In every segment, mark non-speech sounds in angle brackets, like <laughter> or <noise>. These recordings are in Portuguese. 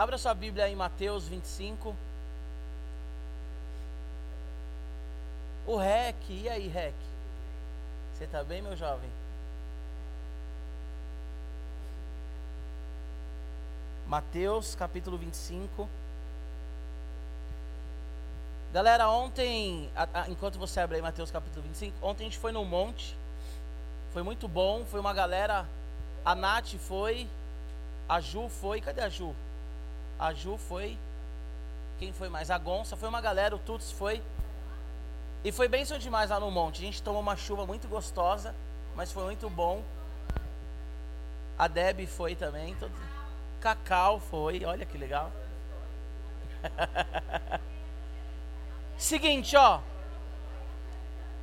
Abra sua Bíblia em Mateus 25. O REC, e aí, REC? Você está bem, meu jovem? Mateus capítulo 25. Galera, ontem, a, a, enquanto você abre aí Mateus capítulo 25, ontem a gente foi no monte. Foi muito bom, foi uma galera. A Nath foi, a Ju foi, cadê a Ju? A Ju foi. Quem foi mais? A Gonça, foi uma galera, o Tuts foi. E foi bem demais lá no monte. A gente tomou uma chuva muito gostosa, mas foi muito bom. A Deb foi também. Todo... Cacau foi, olha que legal. <laughs> Seguinte, ó.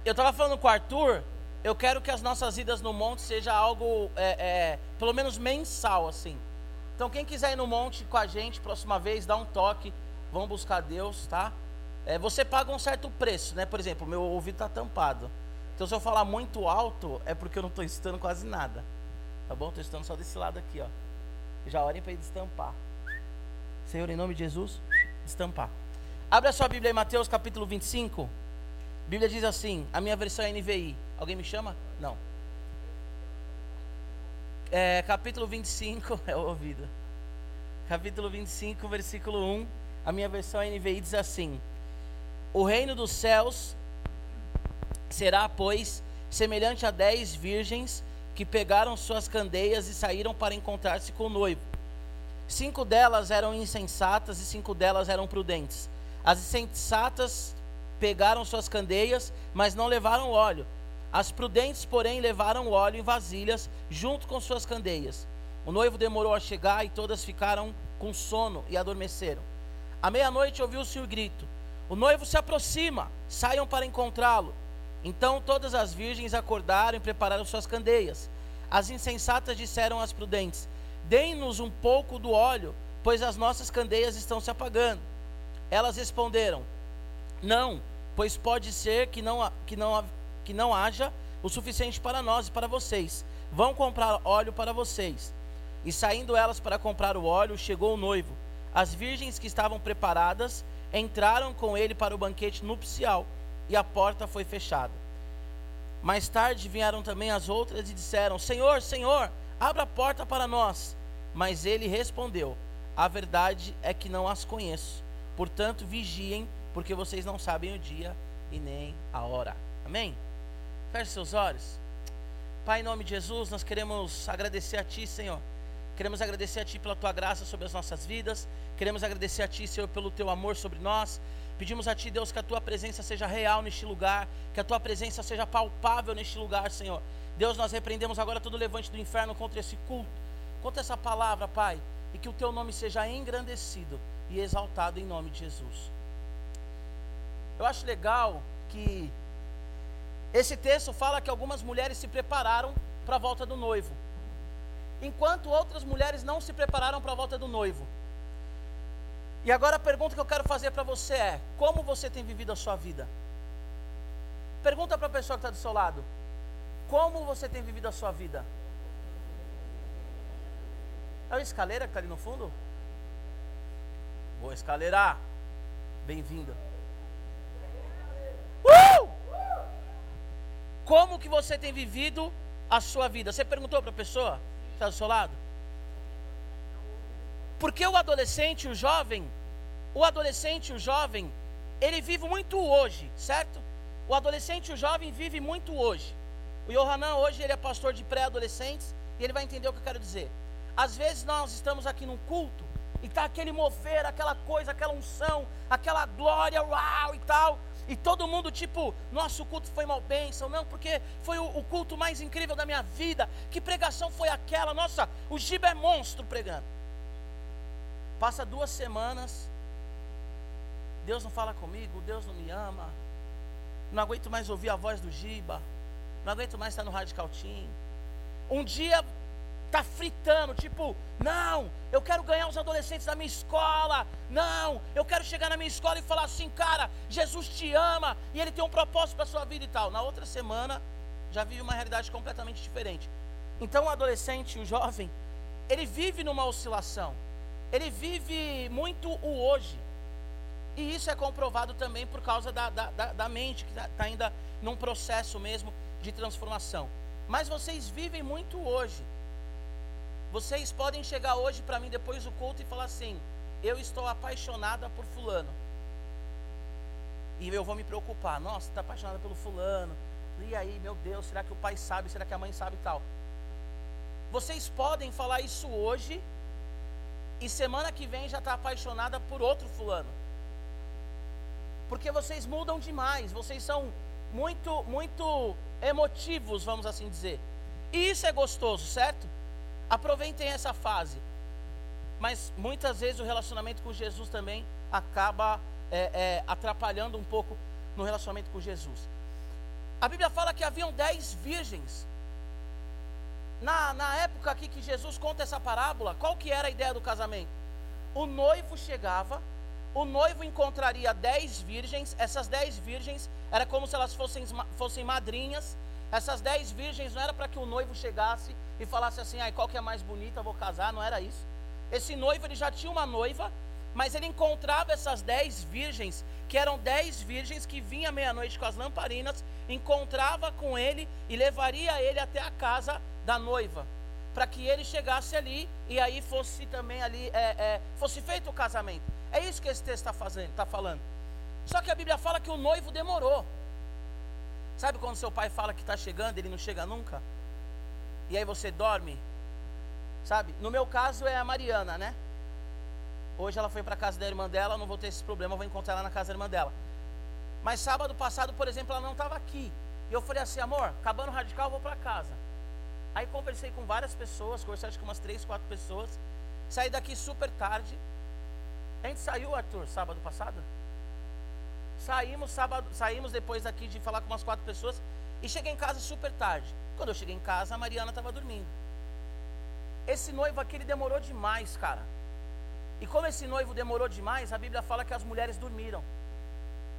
Eu tava falando com o Arthur, eu quero que as nossas idas no monte seja algo, é, é, pelo menos mensal, assim. Então, quem quiser ir no monte com a gente, próxima vez, dá um toque. Vamos buscar Deus, tá? É, você paga um certo preço, né? Por exemplo, meu ouvido está tampado. Então, se eu falar muito alto, é porque eu não estou estudando quase nada. Tá bom? Estou estudando só desse lado aqui, ó. Já orem para ele destampar. Senhor, em nome de Jesus, destampar. Abra sua Bíblia em Mateus capítulo 25. A Bíblia diz assim, a minha versão é NVI. Alguém me chama? Não. É, capítulo 25, <laughs> é o ouvido. Capítulo 25, versículo 1. A minha versão NVI diz assim: O reino dos céus será, pois, semelhante a dez virgens que pegaram suas candeias e saíram para encontrar-se com o noivo. Cinco delas eram insensatas e cinco delas eram prudentes. As insensatas pegaram suas candeias, mas não levaram óleo. As prudentes, porém, levaram óleo em vasilhas junto com suas candeias. O noivo demorou a chegar e todas ficaram com sono e adormeceram. À meia-noite ouviu-se o grito: O noivo se aproxima, saiam para encontrá-lo. Então todas as virgens acordaram e prepararam suas candeias. As insensatas disseram às prudentes: Deem-nos um pouco do óleo, pois as nossas candeias estão se apagando. Elas responderam: Não, pois pode ser que não, que não, que não haja o suficiente para nós e para vocês. Vão comprar óleo para vocês. E saindo elas para comprar o óleo, chegou o noivo. As virgens que estavam preparadas entraram com ele para o banquete nupcial e a porta foi fechada. Mais tarde vieram também as outras e disseram: Senhor, Senhor, abra a porta para nós. Mas ele respondeu: A verdade é que não as conheço. Portanto, vigiem, porque vocês não sabem o dia e nem a hora. Amém? Feche seus olhos. Pai, em nome de Jesus, nós queremos agradecer a Ti, Senhor. Queremos agradecer a Ti pela Tua graça sobre as nossas vidas. Queremos agradecer a Ti, Senhor, pelo Teu amor sobre nós. Pedimos a Ti, Deus, que a Tua presença seja real neste lugar, que a Tua presença seja palpável neste lugar, Senhor. Deus, nós repreendemos agora todo levante do inferno contra esse culto, contra essa palavra, Pai, e que o Teu nome seja engrandecido e exaltado em nome de Jesus. Eu acho legal que esse texto fala que algumas mulheres se prepararam para a volta do noivo, enquanto outras mulheres não se prepararam para a volta do noivo. E agora a pergunta que eu quero fazer para você é: como você tem vivido a sua vida? Pergunta para a pessoa que está do seu lado: como você tem vivido a sua vida? É a escaleira que está ali no fundo? Boa escaleira, bem-vinda. Como que você tem vivido a sua vida? Você perguntou para a pessoa que está do seu lado? Porque o adolescente, o jovem, o adolescente, o jovem, ele vive muito hoje, certo? O adolescente, o jovem vive muito hoje. O Yohanan hoje ele é pastor de pré-adolescentes e ele vai entender o que eu quero dizer. Às vezes nós estamos aqui num culto e tá aquele mover, aquela coisa, aquela unção, aquela glória, uau e tal. E todo mundo, tipo, nosso culto foi mal bênção, não, porque foi o, o, culto mais incrível da minha vida. Que pregação foi aquela? Nossa, o Giba é monstro pregando. Passa duas semanas, Deus não fala comigo, Deus não me ama. Não aguento mais ouvir a voz do Giba. Não aguento mais estar no Radical Team. Um dia tá fritando, tipo, não, eu quero ganhar os adolescentes da minha escola. Não, eu quero chegar na minha escola e falar assim, cara, Jesus te ama e ele tem um propósito para sua vida e tal. Na outra semana já vive uma realidade completamente diferente. Então o adolescente, o jovem, ele vive numa oscilação. ele vive muito o hoje. E isso é comprovado também por causa da, da, da, da mente, que está tá ainda num processo mesmo de transformação. Mas vocês vivem muito hoje. Vocês podem chegar hoje para mim depois do culto e falar assim: Eu estou apaixonada por Fulano. E eu vou me preocupar: Nossa, está apaixonada pelo Fulano. E aí, meu Deus, será que o pai sabe? Será que a mãe sabe tal? Vocês podem falar isso hoje e semana que vem já está apaixonada por outro fulano. Porque vocês mudam demais, vocês são muito, muito emotivos, vamos assim dizer. E isso é gostoso, certo? Aproveitem essa fase. Mas muitas vezes o relacionamento com Jesus também acaba é, é, atrapalhando um pouco no relacionamento com Jesus. A Bíblia fala que haviam dez virgens na, na época aqui que Jesus conta essa parábola, qual que era a ideia do casamento? O noivo chegava, o noivo encontraria dez virgens, essas dez virgens era como se elas fossem, fossem madrinhas, essas dez virgens não era para que o noivo chegasse e falasse assim, ai, qual que é mais bonita, vou casar, não era isso. Esse noivo ele já tinha uma noiva, mas ele encontrava essas dez virgens, que eram dez virgens que vinha meia-noite com as lamparinas, encontrava com ele e levaria ele até a casa da noiva, para que ele chegasse ali e aí fosse também ali, é, é, fosse feito o casamento. É isso que esse texto está fazendo, está falando. Só que a Bíblia fala que o noivo demorou. Sabe quando seu pai fala que está chegando, ele não chega nunca? E aí você dorme? Sabe? No meu caso é a Mariana, né? Hoje ela foi para casa da irmã dela, não vou ter esse problema, vou encontrar ela na casa da irmã dela. Mas sábado passado, por exemplo, ela não estava aqui. E eu falei assim, amor, acabando o radical, vou para casa. Aí conversei com várias pessoas, conversei acho umas três, quatro pessoas. Saí daqui super tarde. A gente saiu, Arthur, sábado passado? Saímos sábado, saímos depois daqui de falar com umas quatro pessoas e cheguei em casa super tarde. Quando eu cheguei em casa, a Mariana estava dormindo. Esse noivo aqui ele demorou demais, cara. E como esse noivo demorou demais, a Bíblia fala que as mulheres dormiram.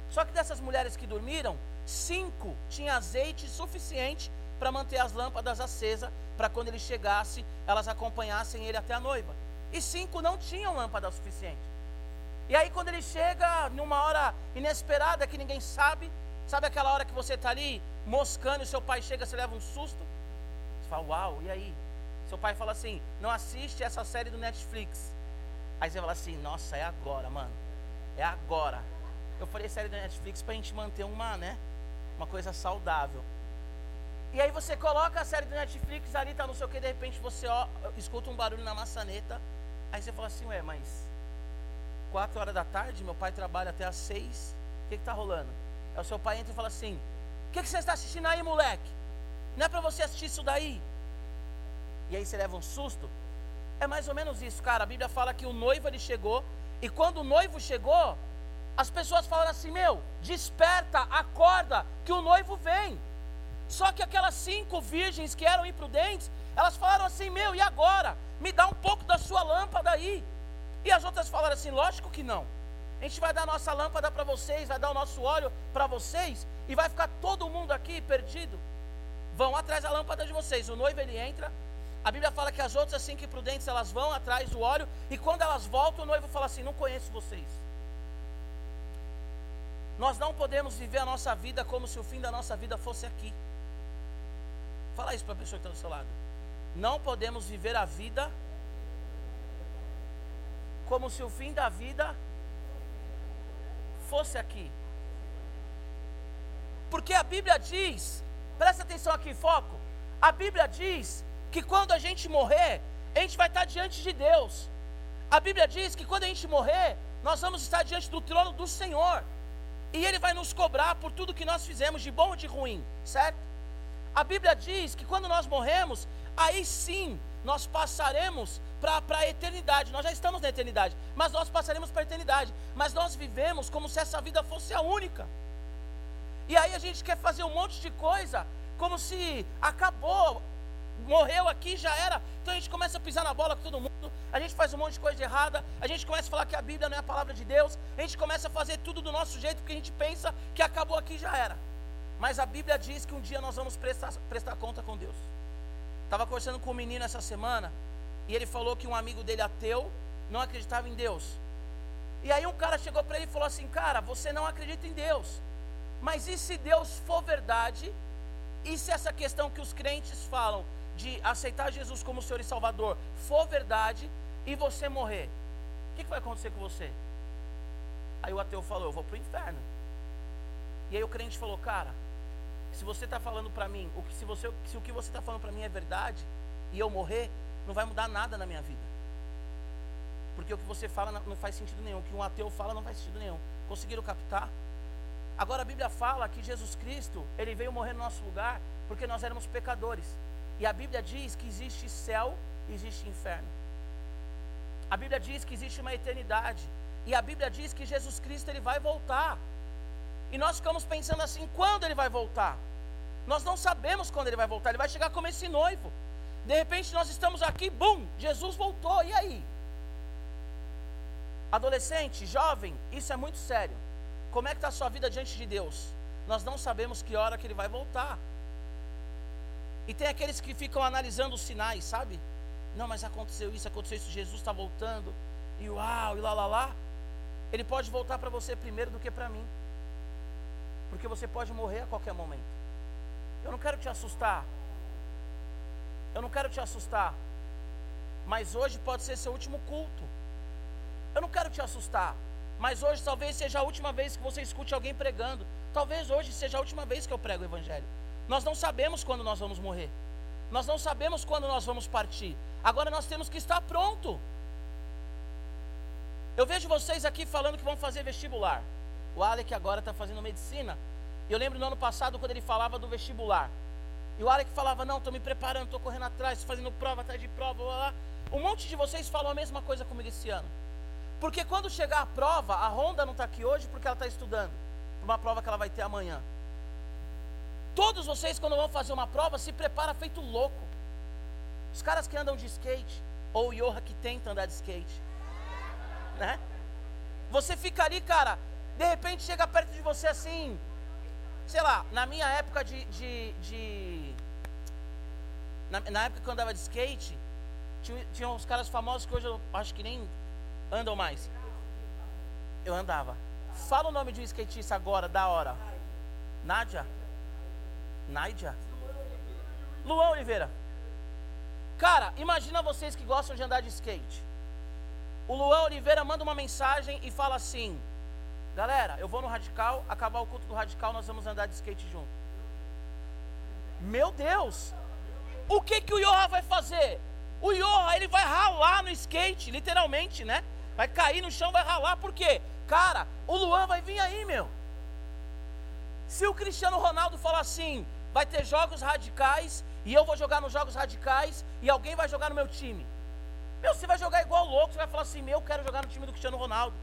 Só que dessas mulheres que dormiram, cinco tinham azeite suficiente para manter as lâmpadas acesas, para quando ele chegasse, elas acompanhassem ele até a noiva. E cinco não tinham lâmpada suficiente. E aí, quando ele chega, numa hora inesperada que ninguém sabe, sabe aquela hora que você está ali moscando e seu pai chega, você leva um susto? Você fala, uau, e aí? Seu pai fala assim: não assiste essa série do Netflix. Aí você fala assim: nossa, é agora, mano. É agora. Eu falei série do Netflix para a gente manter uma, né? Uma coisa saudável. E aí você coloca a série do Netflix ali, tá não sei o que, de repente você ó, escuta um barulho na maçaneta. Aí você fala assim, ué, mas 4 horas da tarde, meu pai trabalha até às 6. O que está rolando? Aí o seu pai entra e fala assim: O que, que você está assistindo aí, moleque? Não é para você assistir isso daí? E aí você leva um susto. É mais ou menos isso, cara. A Bíblia fala que o noivo ele chegou, e quando o noivo chegou, as pessoas falaram assim: Meu, desperta, acorda, que o noivo vem. Só que aquelas cinco virgens que eram imprudentes, elas falaram assim: Meu, e agora? Me dá um pouco da sua lâmpada aí. E as outras falaram assim: Lógico que não. A gente vai dar nossa lâmpada para vocês, vai dar o nosso óleo para vocês, e vai ficar todo mundo aqui perdido. Vão atrás da lâmpada de vocês. O noivo ele entra. A Bíblia fala que as outras cinco imprudentes elas vão atrás do óleo, e quando elas voltam, o noivo fala assim: Não conheço vocês. Nós não podemos viver a nossa vida como se o fim da nossa vida fosse aqui. Fala isso para a pessoa que está do seu lado. Não podemos viver a vida como se o fim da vida fosse aqui. Porque a Bíblia diz, presta atenção aqui, foco. A Bíblia diz que quando a gente morrer, a gente vai estar diante de Deus. A Bíblia diz que quando a gente morrer, nós vamos estar diante do trono do Senhor. E Ele vai nos cobrar por tudo que nós fizemos, de bom ou de ruim, certo? A Bíblia diz que quando nós morremos, aí sim nós passaremos para a eternidade. Nós já estamos na eternidade, mas nós passaremos para a eternidade. Mas nós vivemos como se essa vida fosse a única. E aí a gente quer fazer um monte de coisa, como se acabou, morreu aqui, já era. Então a gente começa a pisar na bola com todo mundo, a gente faz um monte de coisa errada, a gente começa a falar que a Bíblia não é a palavra de Deus, a gente começa a fazer tudo do nosso jeito, porque a gente pensa que acabou aqui já era. Mas a Bíblia diz que um dia nós vamos prestar, prestar conta com Deus. Estava conversando com um menino essa semana e ele falou que um amigo dele ateu não acreditava em Deus. E aí um cara chegou para ele e falou assim: Cara, você não acredita em Deus. Mas e se Deus for verdade? E se essa questão que os crentes falam de aceitar Jesus como Senhor e Salvador for verdade e você morrer? O que, que vai acontecer com você? Aí o ateu falou: Eu vou para o inferno. E aí o crente falou: Cara, se você está falando para mim, o que, se, você, se o que você está falando para mim é verdade e eu morrer, não vai mudar nada na minha vida. Porque o que você fala não faz sentido nenhum. O que um ateu fala não faz sentido nenhum. Conseguiram captar? Agora a Bíblia fala que Jesus Cristo, ele veio morrer no nosso lugar porque nós éramos pecadores. E a Bíblia diz que existe céu e existe inferno. A Bíblia diz que existe uma eternidade. E a Bíblia diz que Jesus Cristo ele vai voltar. E nós ficamos pensando assim, quando ele vai voltar? Nós não sabemos quando ele vai voltar. Ele vai chegar como esse noivo. De repente nós estamos aqui, bum, Jesus voltou. E aí? Adolescente, jovem, isso é muito sério. Como é que está a sua vida diante de Deus? Nós não sabemos que hora que ele vai voltar. E tem aqueles que ficam analisando os sinais, sabe? Não, mas aconteceu isso, aconteceu isso, Jesus está voltando, e uau, e lá, lá, lá. Ele pode voltar para você primeiro do que para mim. Porque você pode morrer a qualquer momento. Eu não quero te assustar. Eu não quero te assustar. Mas hoje pode ser seu último culto. Eu não quero te assustar, mas hoje talvez seja a última vez que você escute alguém pregando. Talvez hoje seja a última vez que eu prego o Evangelho. Nós não sabemos quando nós vamos morrer. Nós não sabemos quando nós vamos partir. Agora nós temos que estar pronto. Eu vejo vocês aqui falando que vão fazer vestibular. O Alec agora está fazendo medicina. Eu lembro no ano passado quando ele falava do vestibular. E o Alec falava: Não, estou me preparando, estou correndo atrás, fazendo prova atrás de prova. Blá, blá. Um monte de vocês falam a mesma coisa comigo esse ano. Porque quando chegar a prova, a Honda não está aqui hoje porque ela está estudando. Para uma prova que ela vai ter amanhã. Todos vocês, quando vão fazer uma prova, se prepara feito louco. Os caras que andam de skate, ou o Yoha que tenta andar de skate. Né? Você fica ali, cara, de repente chega perto de você assim. Sei lá, na minha época de. de, de na, na, época que eu andava de skate, tinha, tinha uns caras famosos que hoje eu acho que nem andam mais? Eu andava. Fala o nome de um skatista agora, da hora. Nádia? Nádia? Luan Oliveira. Cara, imagina vocês que gostam de andar de skate. O Luan Oliveira manda uma mensagem e fala assim: Galera, eu vou no Radical, acabar o culto do Radical, nós vamos andar de skate junto. Meu Deus! O que que o Yoha vai fazer? O Yoha, ele vai ralar no skate, literalmente, né? Vai cair no chão, vai ralar, por quê? Cara, o Luan vai vir aí, meu. Se o Cristiano Ronaldo falar assim, vai ter jogos radicais, e eu vou jogar nos jogos radicais, e alguém vai jogar no meu time. Meu, você vai jogar igual louco, você vai falar assim, meu, eu quero jogar no time do Cristiano Ronaldo.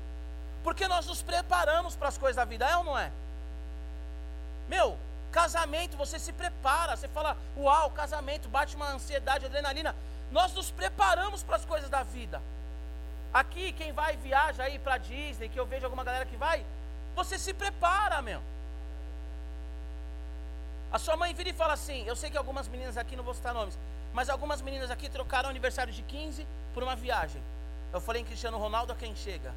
Porque nós nos preparamos para as coisas da vida, é ou não é? Meu, casamento, você se prepara, você fala, uau, casamento, bate uma ansiedade, adrenalina. Nós nos preparamos para as coisas da vida. Aqui, quem vai viaja aí para Disney, que eu vejo alguma galera que vai, você se prepara, meu. A sua mãe vira e fala assim: Eu sei que algumas meninas aqui, não vou citar nomes, mas algumas meninas aqui trocaram aniversário de 15 por uma viagem. Eu falei em Cristiano Ronaldo quem chega?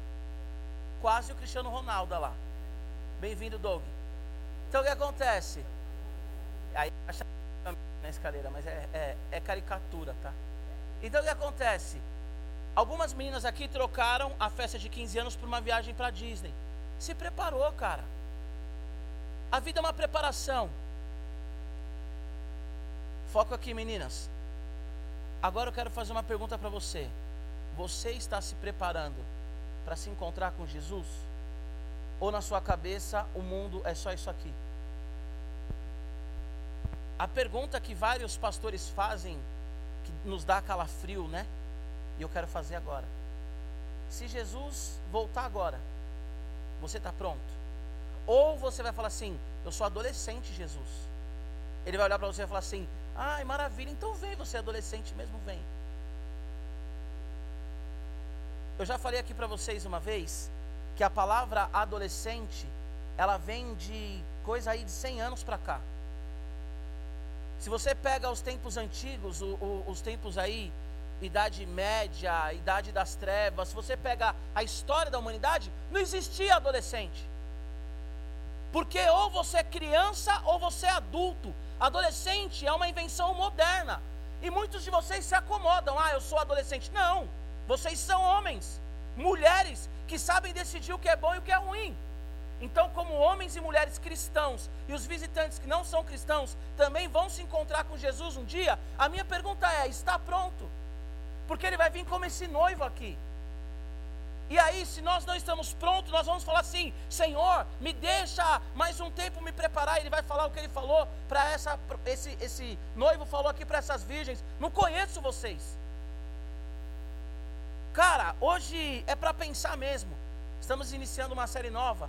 Quase o Cristiano Ronaldo lá. Bem-vindo, Doug. Então o que acontece? Aí acha na escaleira, mas é, é, é caricatura, tá? Então o que acontece? Algumas meninas aqui trocaram a festa de 15 anos por uma viagem para Disney. Se preparou, cara. A vida é uma preparação. Foco aqui, meninas. Agora eu quero fazer uma pergunta para você. Você está se preparando para se encontrar com Jesus? Ou na sua cabeça o mundo é só isso aqui? A pergunta que vários pastores fazem, que nos dá calafrio, né? E eu quero fazer agora. Se Jesus voltar agora, você está pronto? Ou você vai falar assim: Eu sou adolescente, Jesus. Ele vai olhar para você e falar assim: Ai, maravilha, então vem, você é adolescente mesmo, vem. Eu já falei aqui para vocês uma vez que a palavra adolescente, ela vem de coisa aí de 100 anos para cá. Se você pega os tempos antigos, o, o, os tempos aí Idade Média, Idade das Trevas, se você pega a história da humanidade, não existia adolescente. Porque ou você é criança ou você é adulto. Adolescente é uma invenção moderna. E muitos de vocês se acomodam. Ah, eu sou adolescente. Não. Vocês são homens, mulheres que sabem decidir o que é bom e o que é ruim. Então, como homens e mulheres cristãos e os visitantes que não são cristãos também vão se encontrar com Jesus um dia, a minha pergunta é: está pronto? Porque ele vai vir como esse noivo aqui. E aí, se nós não estamos prontos, nós vamos falar assim: Senhor, me deixa mais um tempo me preparar. Ele vai falar o que ele falou para essa, esse, esse noivo falou aqui para essas virgens. Não conheço vocês. Cara, hoje é para pensar mesmo. Estamos iniciando uma série nova.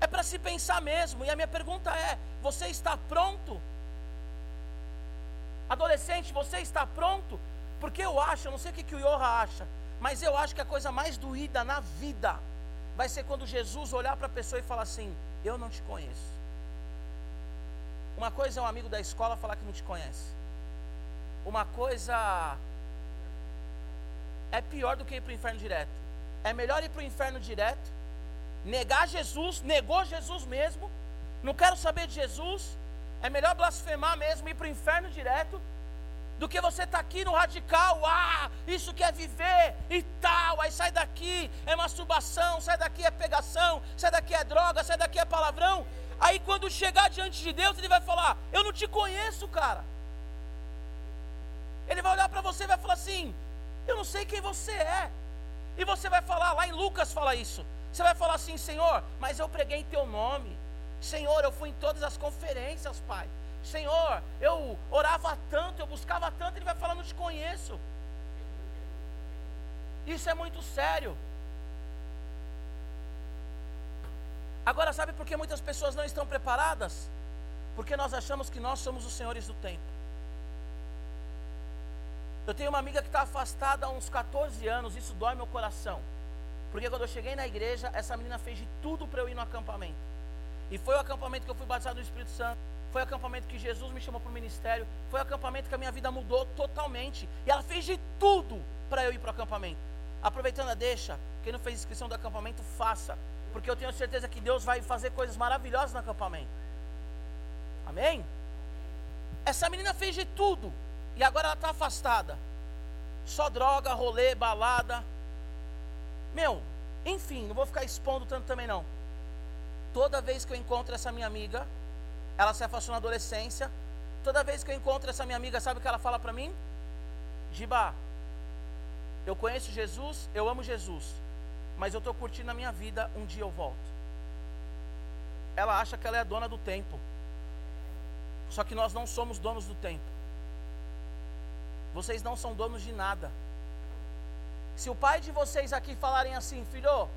É para se pensar mesmo. E a minha pergunta é: você está pronto? Adolescente, você está pronto? Porque eu acho, eu não sei o que, que o Yoha acha, mas eu acho que a coisa mais doída na vida vai ser quando Jesus olhar para a pessoa e falar assim: Eu não te conheço. Uma coisa é um amigo da escola falar que não te conhece. Uma coisa é pior do que ir para o inferno direto. É melhor ir para o inferno direto negar Jesus, negou Jesus mesmo, não quero saber de Jesus, é melhor blasfemar mesmo, ir para o inferno direto, do que você estar tá aqui no radical, ah, isso quer viver e tal, aí sai daqui, é masturbação, sai daqui é pegação, sai daqui é droga, sai daqui é palavrão. Aí quando chegar diante de Deus, ele vai falar: Eu não te conheço, cara. Ele vai olhar para você e vai falar assim: Eu não sei quem você é. E você vai falar, lá em Lucas fala isso. Você vai falar assim, Senhor, mas eu preguei em teu nome. Senhor, eu fui em todas as conferências, Pai. Senhor, eu orava tanto, eu buscava tanto, ele vai falar, não te conheço. Isso é muito sério. Agora, sabe por que muitas pessoas não estão preparadas? Porque nós achamos que nós somos os senhores do tempo. Eu tenho uma amiga que está afastada há uns 14 anos, isso dói meu coração. Porque quando eu cheguei na igreja, essa menina fez de tudo para eu ir no acampamento. E foi o acampamento que eu fui batizado no Espírito Santo. Foi o acampamento que Jesus me chamou para o ministério. Foi o acampamento que a minha vida mudou totalmente. E ela fez de tudo para eu ir para o acampamento. Aproveitando a deixa, quem não fez inscrição do acampamento, faça. Porque eu tenho certeza que Deus vai fazer coisas maravilhosas no acampamento. Amém? Essa menina fez de tudo. E agora ela está afastada. Só droga, rolê, balada. Meu, enfim, não vou ficar expondo tanto também não. Toda vez que eu encontro essa minha amiga, ela se afastou na adolescência. Toda vez que eu encontro essa minha amiga, sabe o que ela fala para mim? Giba, eu conheço Jesus, eu amo Jesus, mas eu estou curtindo a minha vida, um dia eu volto. Ela acha que ela é a dona do tempo. Só que nós não somos donos do tempo. Vocês não são donos de nada. Se o pai de vocês aqui falarem assim, filho,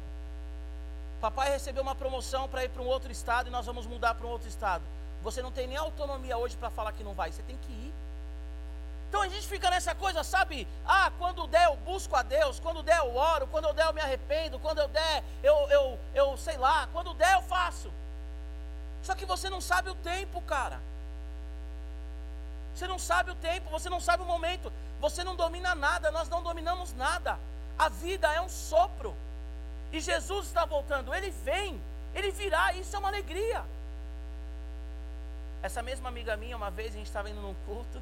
papai recebeu uma promoção para ir para um outro estado e nós vamos mudar para um outro estado. Você não tem nem autonomia hoje para falar que não vai, você tem que ir. Então a gente fica nessa coisa, sabe? Ah, quando der eu busco a Deus, quando der eu oro, quando eu der eu me arrependo, quando eu der eu, eu, eu sei lá, quando der eu faço. Só que você não sabe o tempo, cara. Você não sabe o tempo, você não sabe o momento, você não domina nada, nós não dominamos nada. A vida é um sopro. E Jesus está voltando, ele vem, ele virá, isso é uma alegria. Essa mesma amiga minha, uma vez a gente estava indo num culto,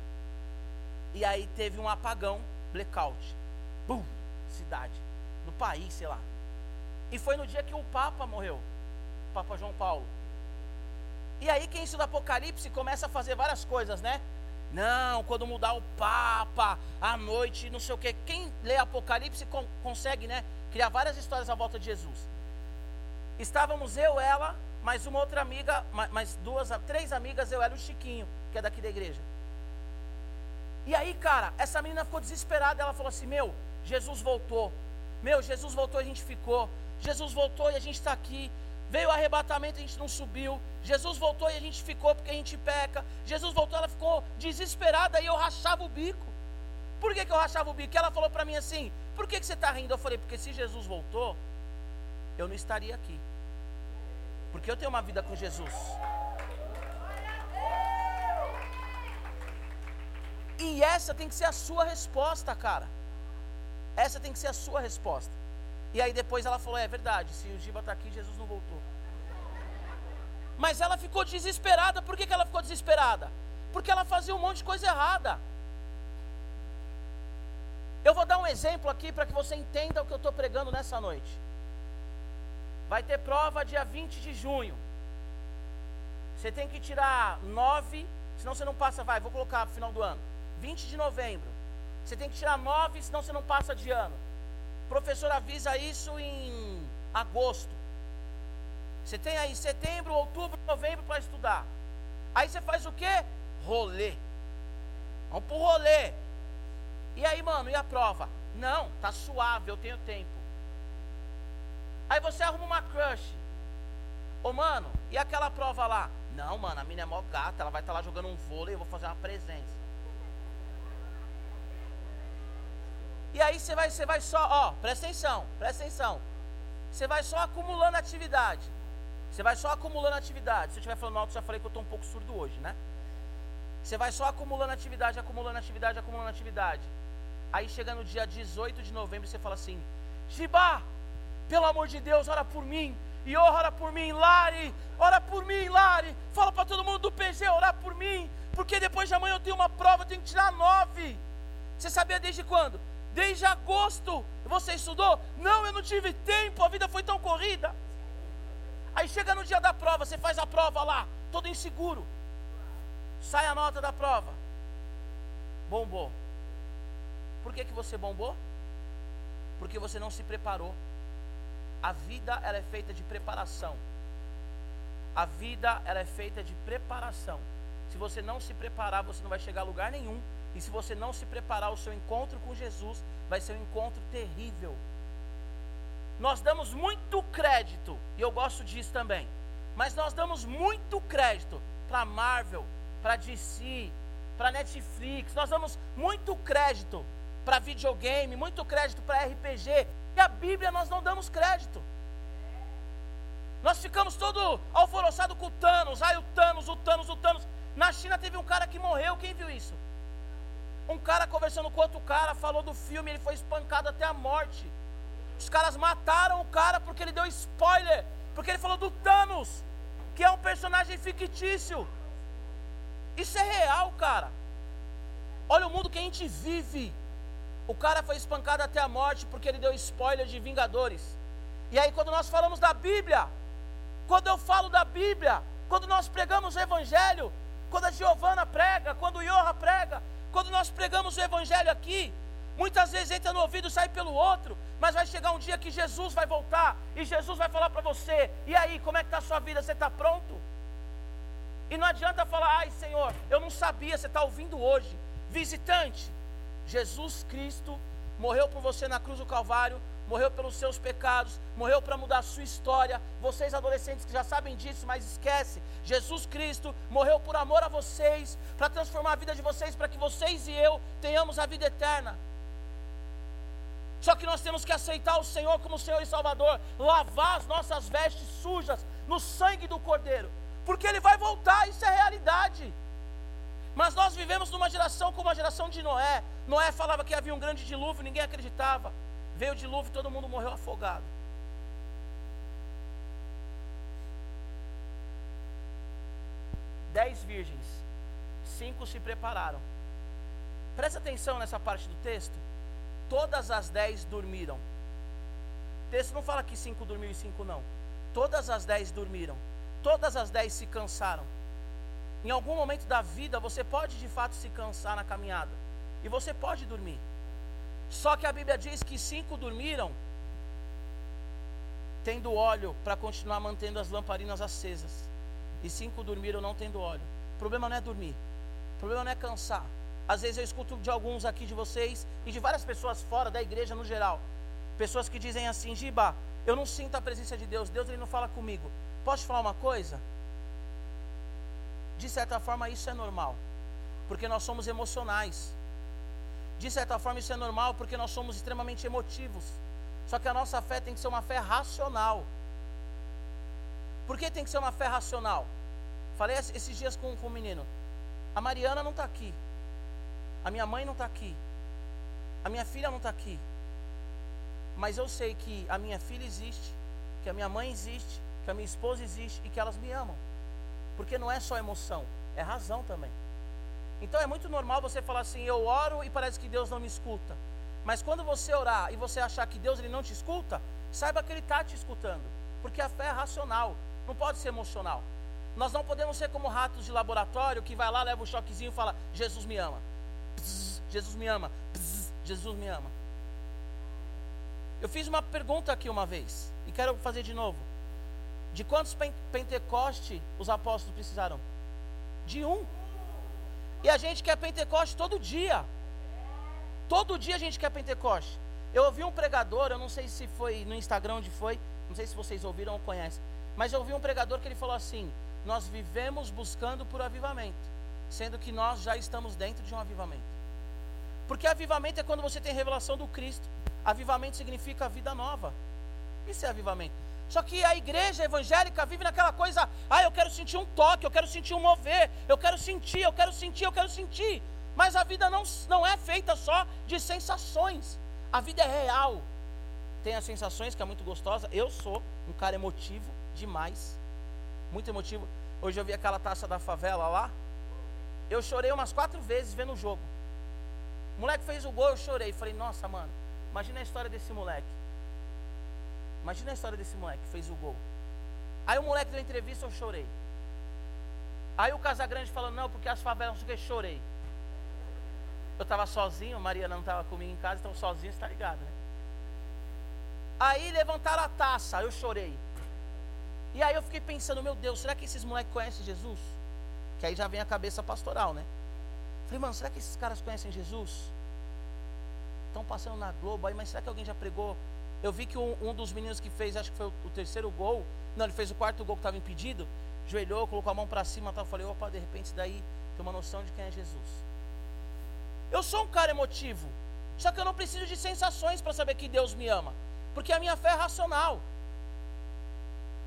e aí teve um apagão, blackout. Bum, cidade, no país, sei lá. E foi no dia que o Papa morreu, o Papa João Paulo. E aí quem estuda Apocalipse começa a fazer várias coisas, né? Não, quando mudar o Papa, à noite, não sei o que. Quem lê Apocalipse con consegue, né? Criar várias histórias à volta de Jesus. Estávamos eu, ela, mais uma outra amiga, mais duas, três amigas, eu, ela e o Chiquinho, que é daqui da igreja. E aí, cara, essa menina ficou desesperada. Ela falou assim: Meu, Jesus voltou. Meu, Jesus voltou e a gente ficou. Jesus voltou e a gente está aqui. Veio o arrebatamento, a gente não subiu. Jesus voltou e a gente ficou porque a gente peca. Jesus voltou, ela ficou desesperada e eu rachava o bico. Por que, que eu rachava o bico? Ela falou para mim assim: Por que, que você está rindo? Eu falei: Porque se Jesus voltou, eu não estaria aqui. Porque eu tenho uma vida com Jesus. E essa tem que ser a sua resposta, cara. Essa tem que ser a sua resposta. E aí depois ela falou: é verdade, se o Giba está aqui, Jesus não voltou. Mas ela ficou desesperada. Por que, que ela ficou desesperada? Porque ela fazia um monte de coisa errada. Eu vou dar um exemplo aqui para que você entenda o que eu estou pregando nessa noite. Vai ter prova dia 20 de junho. Você tem que tirar 9, senão você não passa, vai, vou colocar no final do ano. 20 de novembro. Você tem que tirar 9, senão você não passa de ano. O professor avisa isso em agosto. Você tem aí setembro, outubro, novembro para estudar. Aí você faz o quê? Rolê. Vamos pro rolê. E aí, mano, e a prova? Não, tá suave, eu tenho tempo. Aí você arruma uma crush. Ô, mano, e aquela prova lá? Não, mano, a mina é mó gata, ela vai estar tá lá jogando um vôlei, eu vou fazer uma presença. E aí você vai, você vai só, ó, presta atenção, presta atenção. Você vai só acumulando atividade. Você vai só acumulando atividade. Se eu estiver falando alto, já falei que eu estou um pouco surdo hoje, né? Você vai só acumulando atividade, acumulando atividade, acumulando atividade. Aí chega no dia 18 de novembro, você fala assim: Giba, pelo amor de Deus, ora por mim. E ora por mim, Lari, ora por mim, Lari. Fala para todo mundo do PG orar por mim, porque depois de amanhã eu tenho uma prova, eu tenho que tirar nove. Você sabia desde quando? Desde agosto. Você estudou? Não, eu não tive tempo, a vida foi tão corrida. Aí chega no dia da prova, você faz a prova lá, todo inseguro. Sai a nota da prova. Bombou. Por que, que você bombou? Porque você não se preparou. A vida ela é feita de preparação. A vida ela é feita de preparação. Se você não se preparar, você não vai chegar a lugar nenhum. E se você não se preparar, o seu encontro com Jesus vai ser um encontro terrível nós damos muito crédito, e eu gosto disso também, mas nós damos muito crédito para Marvel, para DC, para Netflix, nós damos muito crédito para videogame, muito crédito para RPG, e a Bíblia nós não damos crédito. Nós ficamos todo alvoroçado com o Thanos, ai o Thanos, o Thanos, o Thanos. Na China teve um cara que morreu, quem viu isso? Um cara conversando com outro cara, falou do filme, ele foi espancado até a morte. Os caras mataram o cara porque ele deu spoiler, porque ele falou do Thanos, que é um personagem fictício. Isso é real, cara. Olha o mundo que a gente vive. O cara foi espancado até a morte porque ele deu spoiler de Vingadores. E aí, quando nós falamos da Bíblia, quando eu falo da Bíblia, quando nós pregamos o Evangelho, quando a Giovana prega, quando o Iorra prega, quando nós pregamos o Evangelho aqui, Muitas vezes entra no ouvido e sai pelo outro, mas vai chegar um dia que Jesus vai voltar e Jesus vai falar para você: e aí, como é que está a sua vida? Você está pronto? E não adianta falar, ai Senhor, eu não sabia, você está ouvindo hoje. Visitante, Jesus Cristo morreu por você na cruz do Calvário, morreu pelos seus pecados, morreu para mudar a sua história. Vocês adolescentes que já sabem disso, mas esquece. Jesus Cristo morreu por amor a vocês, para transformar a vida de vocês, para que vocês e eu tenhamos a vida eterna. Só que nós temos que aceitar o Senhor como Senhor e Salvador, lavar as nossas vestes sujas no sangue do Cordeiro, porque Ele vai voltar, isso é realidade. Mas nós vivemos numa geração como a geração de Noé. Noé falava que havia um grande dilúvio, ninguém acreditava. Veio o dilúvio todo mundo morreu afogado. Dez virgens, cinco se prepararam. Presta atenção nessa parte do texto todas as dez dormiram. O texto não fala que cinco dormiu e cinco não. Todas as dez dormiram. Todas as dez se cansaram. Em algum momento da vida você pode de fato se cansar na caminhada. E você pode dormir. Só que a Bíblia diz que cinco dormiram tendo óleo para continuar mantendo as lamparinas acesas. E cinco dormiram não tendo óleo. O problema não é dormir. O problema não é cansar. Às vezes eu escuto de alguns aqui de vocês e de várias pessoas fora da igreja no geral. Pessoas que dizem assim: Giba, eu não sinto a presença de Deus, Deus ele não fala comigo. Posso te falar uma coisa? De certa forma, isso é normal, porque nós somos emocionais. De certa forma, isso é normal, porque nós somos extremamente emotivos. Só que a nossa fé tem que ser uma fé racional. Por que tem que ser uma fé racional? Falei esses dias com, com um menino. A Mariana não está aqui. A minha mãe não está aqui. A minha filha não está aqui. Mas eu sei que a minha filha existe, que a minha mãe existe, que a minha esposa existe e que elas me amam. Porque não é só emoção, é razão também. Então é muito normal você falar assim: eu oro e parece que Deus não me escuta. Mas quando você orar e você achar que Deus ele não te escuta, saiba que Ele está te escutando. Porque a fé é racional, não pode ser emocional. Nós não podemos ser como ratos de laboratório que vai lá, leva o um choquezinho e fala: Jesus me ama. Pss, Jesus me ama. Pss, Jesus me ama. Eu fiz uma pergunta aqui uma vez e quero fazer de novo. De quantos Pentecoste os apóstolos precisaram? De um. E a gente quer Pentecoste todo dia. Todo dia a gente quer Pentecoste. Eu ouvi um pregador, eu não sei se foi no Instagram onde foi, não sei se vocês ouviram ou conhecem, mas eu ouvi um pregador que ele falou assim: Nós vivemos buscando por avivamento, sendo que nós já estamos dentro de um avivamento. Porque avivamento é quando você tem revelação do Cristo. Avivamento significa vida nova. Isso é avivamento. Só que a igreja evangélica vive naquela coisa, ah, eu quero sentir um toque, eu quero sentir um mover, eu quero sentir, eu quero sentir, eu quero sentir. Mas a vida não, não é feita só de sensações. A vida é real. Tem as sensações que é muito gostosa. Eu sou um cara emotivo demais. Muito emotivo. Hoje eu vi aquela taça da favela lá. Eu chorei umas quatro vezes vendo o jogo. O moleque fez o gol, eu chorei. Falei, nossa, mano, imagina a história desse moleque. Imagina a história desse moleque que fez o gol. Aí o moleque deu entrevista, eu chorei. Aí o Casagrande falou, não, porque as favelas não sei o que, chorei. Eu estava sozinho, Mariana não estava comigo em casa, então sozinho, está ligado, né? Aí levantaram a taça, eu chorei. E aí eu fiquei pensando, meu Deus, será que esses moleques conhecem Jesus? Que aí já vem a cabeça pastoral, né? Falei, mano, será que esses caras conhecem Jesus? Estão passando na Globo aí, mas será que alguém já pregou? Eu vi que um, um dos meninos que fez, acho que foi o, o, terceiro gol, não, ele fez o quarto gol que estava impedido, joelhou, colocou a mão para cima, tal, eu falei, opa, de repente isso daí tem uma noção de quem é Jesus. Eu sou um cara emotivo. Só que eu não preciso de sensações para saber que Deus me ama. Porque a minha fé é racional.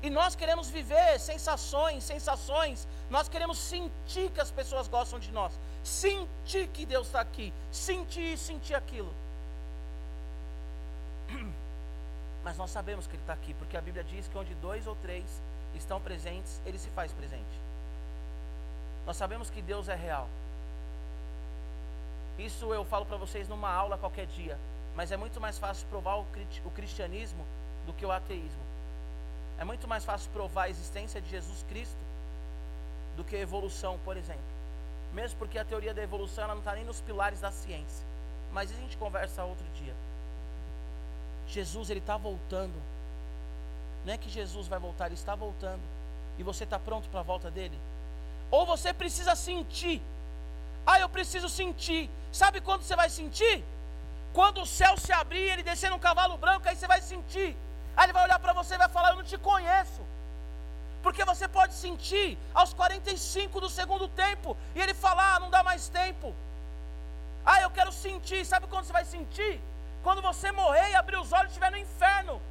E nós queremos viver sensações, sensações. Nós queremos sentir que as pessoas gostam de nós. Sentir que Deus está aqui. Sentir e sentir aquilo. Mas nós sabemos que Ele está aqui, porque a Bíblia diz que onde dois ou três estão presentes, Ele se faz presente. Nós sabemos que Deus é real. Isso eu falo para vocês numa aula qualquer dia. Mas é muito mais fácil provar o cristianismo do que o ateísmo. É muito mais fácil provar a existência de Jesus Cristo do que a evolução, por exemplo. Mesmo porque a teoria da evolução não está nem nos pilares da ciência. Mas a gente conversa outro dia. Jesus ele está voltando. Não é que Jesus vai voltar, ele está voltando. E você está pronto para a volta dele? Ou você precisa sentir ah, eu preciso sentir. Sabe quando você vai sentir? Quando o céu se abrir, ele descer num cavalo branco, aí você vai sentir. Aí ele vai olhar para você e vai falar: Eu não te conheço. Porque você pode sentir aos 45 do segundo tempo e ele falar: ah, Não dá mais tempo. Ah, eu quero sentir. Sabe quando você vai sentir? Quando você morrer e abrir os olhos estiver no inferno.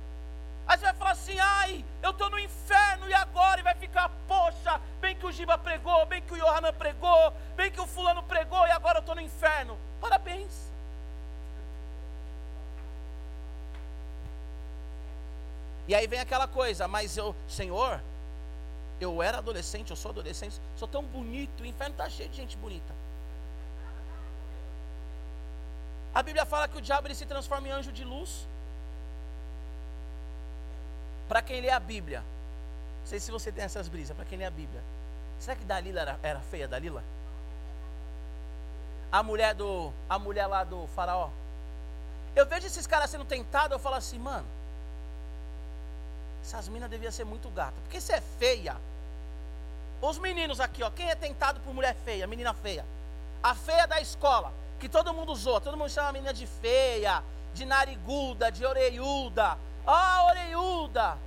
Aí você vai falar assim: ai, eu estou no inferno e agora? E vai ficar, poxa, bem que o Giba pregou, bem que o Johanan pregou, bem que o fulano pregou e agora eu estou no inferno. Parabéns. E aí vem aquela coisa, mas eu, Senhor, eu era adolescente, eu sou adolescente, sou tão bonito, o inferno está cheio de gente bonita. A Bíblia fala que o diabo ele se transforma em anjo de luz. Para quem lê a Bíblia, não sei se você tem essas brisas, para quem lê a Bíblia, será que Dalila era, era feia, Dalila? A mulher do, a mulher lá do faraó. Eu vejo esses caras sendo tentados, eu falo assim, mano, essas minas deviam ser muito gatas, porque você é feia. Os meninos aqui, ó, quem é tentado por mulher feia, menina feia? A feia da escola, que todo mundo usou, todo mundo chama a menina de feia, de nariguda, de oreiuda, Ó, oh, orelhuda.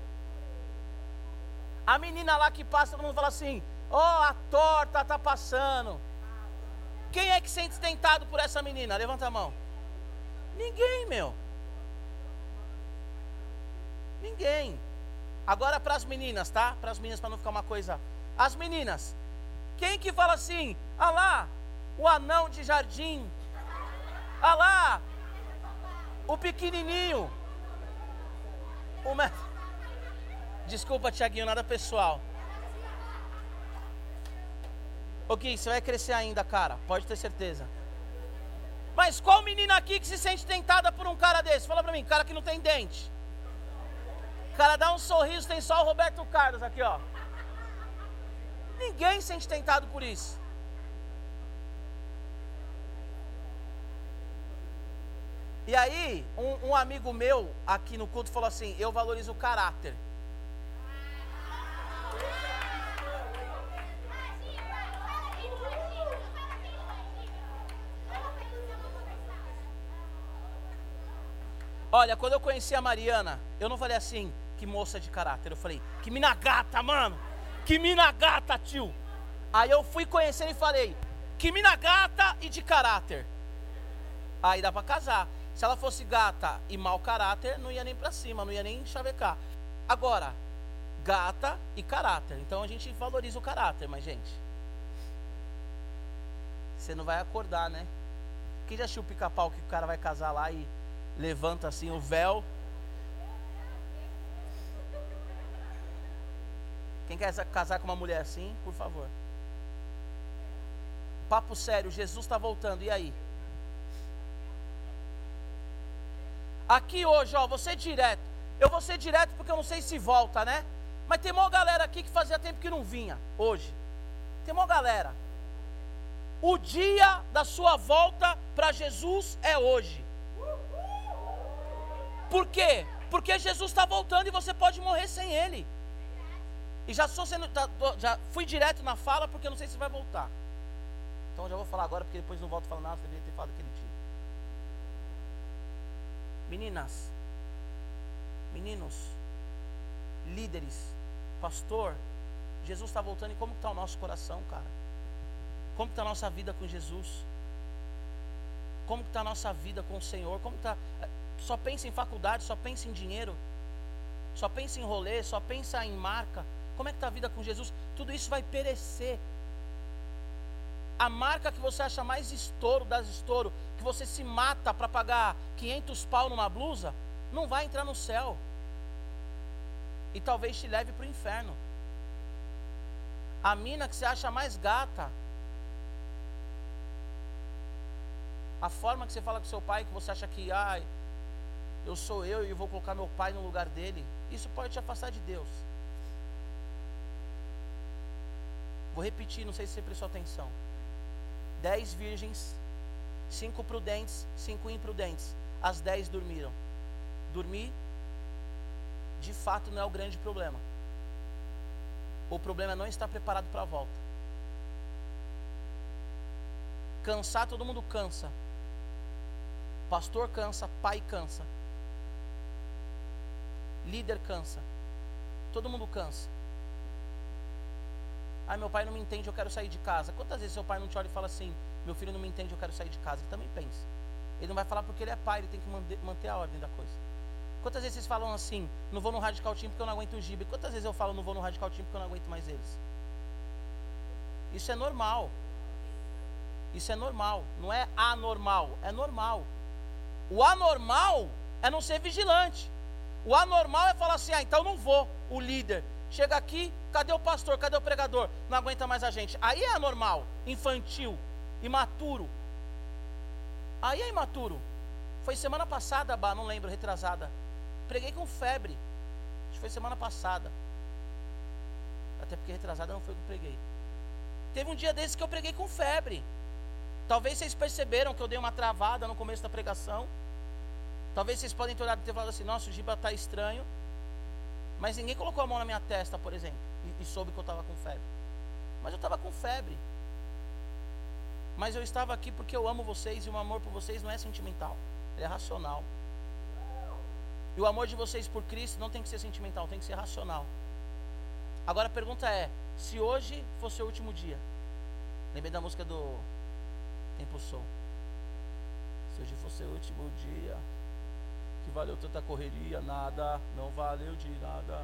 A menina lá que passa, todo mundo fala assim: Ó, oh, a torta tá passando. Quem é que sente tentado por essa menina? Levanta a mão. Ninguém, meu. Ninguém. Agora para as meninas, tá? Para as meninas, para não ficar uma coisa. As meninas. Quem que fala assim? Ah lá, o anão de jardim. Ah lá, o pequenininho. O me... Desculpa, Tiaguinho, nada pessoal. O Gui, você vai crescer ainda, cara. Pode ter certeza. Mas qual menina aqui que se sente tentada por um cara desse? Fala pra mim, cara que não tem dente. O cara dá um sorriso, tem só o Roberto Carlos aqui, ó. Ninguém se sente tentado por isso. E aí, um, um, amigo meu aqui no culto falou assim: Eu valorizo o caráter. Olha, quando eu conheci a Mariana, eu não falei assim, que moça de caráter. Eu falei, que mina gata, mano. Que mina gata, tio. Aí eu fui conhecendo e falei, que mina gata e de caráter. Aí dá pra casar. Se ela fosse gata e mau caráter, não ia nem pra cima, não ia nem chavecar. Agora, gata e caráter. Então a gente valoriza o caráter, mas gente. Você não vai acordar, né? Quem já assistiu o pica-pau que o cara vai casar lá e levanta assim o véu. Quem quer casar com uma mulher assim, por favor. Papo sério, Jesus está voltando, e aí? Aqui hoje, ó, você direto. Eu vou ser direto porque eu não sei se volta, né? Mas tem uma galera aqui que fazia tempo que não vinha, hoje. Tem uma galera. O dia da sua volta para Jesus é hoje. Por quê? Porque Jesus está voltando e você pode morrer sem Ele. E já, sendo, tá, já fui direto na fala porque eu não sei se vai voltar. Então já vou falar agora porque depois não volto falando nada, você deveria ter falado aquele dia. Meninas, meninos, líderes, pastor, Jesus está voltando e como está o nosso coração, cara? Como está a nossa vida com Jesus? Como está a nossa vida com o Senhor? Como está só pensa em faculdade, só pensa em dinheiro, só pensa em rolê, só pensa em marca. Como é que está a vida com Jesus? Tudo isso vai perecer. A marca que você acha mais estouro das estouro, que você se mata para pagar 500 pau numa blusa, não vai entrar no céu. E talvez te leve para o inferno. A mina que você acha mais gata, a forma que você fala com seu pai, que você acha que, ai, eu sou eu e vou colocar meu pai no lugar dele, isso pode te afastar de Deus. Vou repetir, não sei se você prestou atenção. Dez virgens, cinco prudentes, cinco imprudentes. As dez dormiram. Dormir, de fato, não é o grande problema. O problema é não estar preparado para a volta. Cansar, todo mundo cansa. Pastor cansa, pai cansa. Líder cansa. Todo mundo cansa. Ah, meu pai não me entende, eu quero sair de casa. Quantas vezes seu pai não te olha e fala assim: meu filho não me entende, eu quero sair de casa? Ele também pensa. Ele não vai falar porque ele é pai, ele tem que manter a ordem da coisa. Quantas vezes vocês falam assim: não vou no Radical Team porque eu não aguento o Gibe? Quantas vezes eu falo: não vou no Radical Team porque eu não aguento mais eles? Isso é normal. Isso é normal. Não é anormal, é normal. O anormal é não ser vigilante. O anormal é falar assim: ah, então não vou, o líder. Chega aqui, cadê o pastor? Cadê o pregador? Não aguenta mais a gente. Aí é anormal, infantil, imaturo. Aí é imaturo. Foi semana passada, bah, não lembro, retrasada. Preguei com febre. Acho que foi semana passada. Até porque retrasada não foi o que eu preguei. Teve um dia desses que eu preguei com febre. Talvez vocês perceberam que eu dei uma travada no começo da pregação. Talvez vocês podem ter olhado e ter falado assim, nossa, o Giba está estranho. Mas ninguém colocou a mão na minha testa, por exemplo, e, e soube que eu estava com febre. Mas eu estava com febre. Mas eu estava aqui porque eu amo vocês e o amor por vocês não é sentimental, ele é racional. E o amor de vocês por Cristo não tem que ser sentimental, tem que ser racional. Agora a pergunta é: se hoje fosse o último dia, lembrei da música do Tempo Sou. Se hoje fosse o último dia, que valeu tanta correria, nada, não valeu de nada.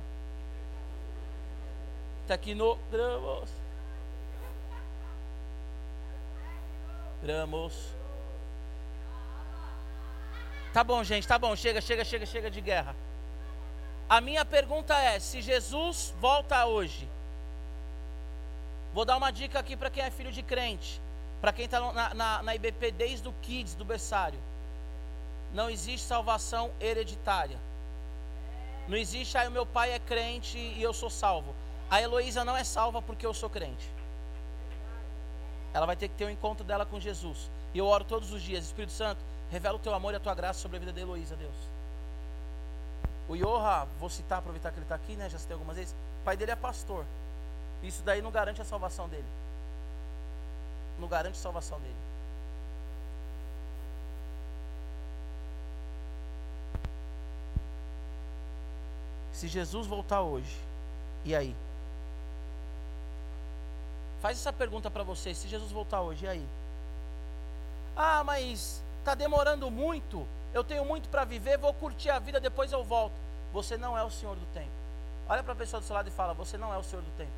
Tecnogramos. Gramos. Tá bom, gente, tá bom. Chega, chega, chega, chega de guerra. A minha pergunta é: se Jesus volta hoje, vou dar uma dica aqui para quem é filho de crente, para quem está na, na, na IBP desde o Kids, do berçário. Não existe salvação hereditária. Não existe, aí ah, o meu pai é crente e eu sou salvo. A Heloísa não é salva porque eu sou crente. Ela vai ter que ter um encontro dela com Jesus. E eu oro todos os dias, Espírito Santo, revela o teu amor e a tua graça sobre a vida da Heloísa, Deus. O Yoha, vou citar, aproveitar que ele está aqui, né? Já citei algumas vezes. O pai dele é pastor. Isso daí não garante a salvação dele. Não garante a salvação dele. Se Jesus voltar hoje, e aí? Faz essa pergunta para você, se Jesus voltar hoje, e aí? Ah, mas está demorando muito, eu tenho muito para viver, vou curtir a vida, depois eu volto. Você não é o Senhor do tempo. Olha para a pessoa do seu lado e fala: Você não é o Senhor do tempo.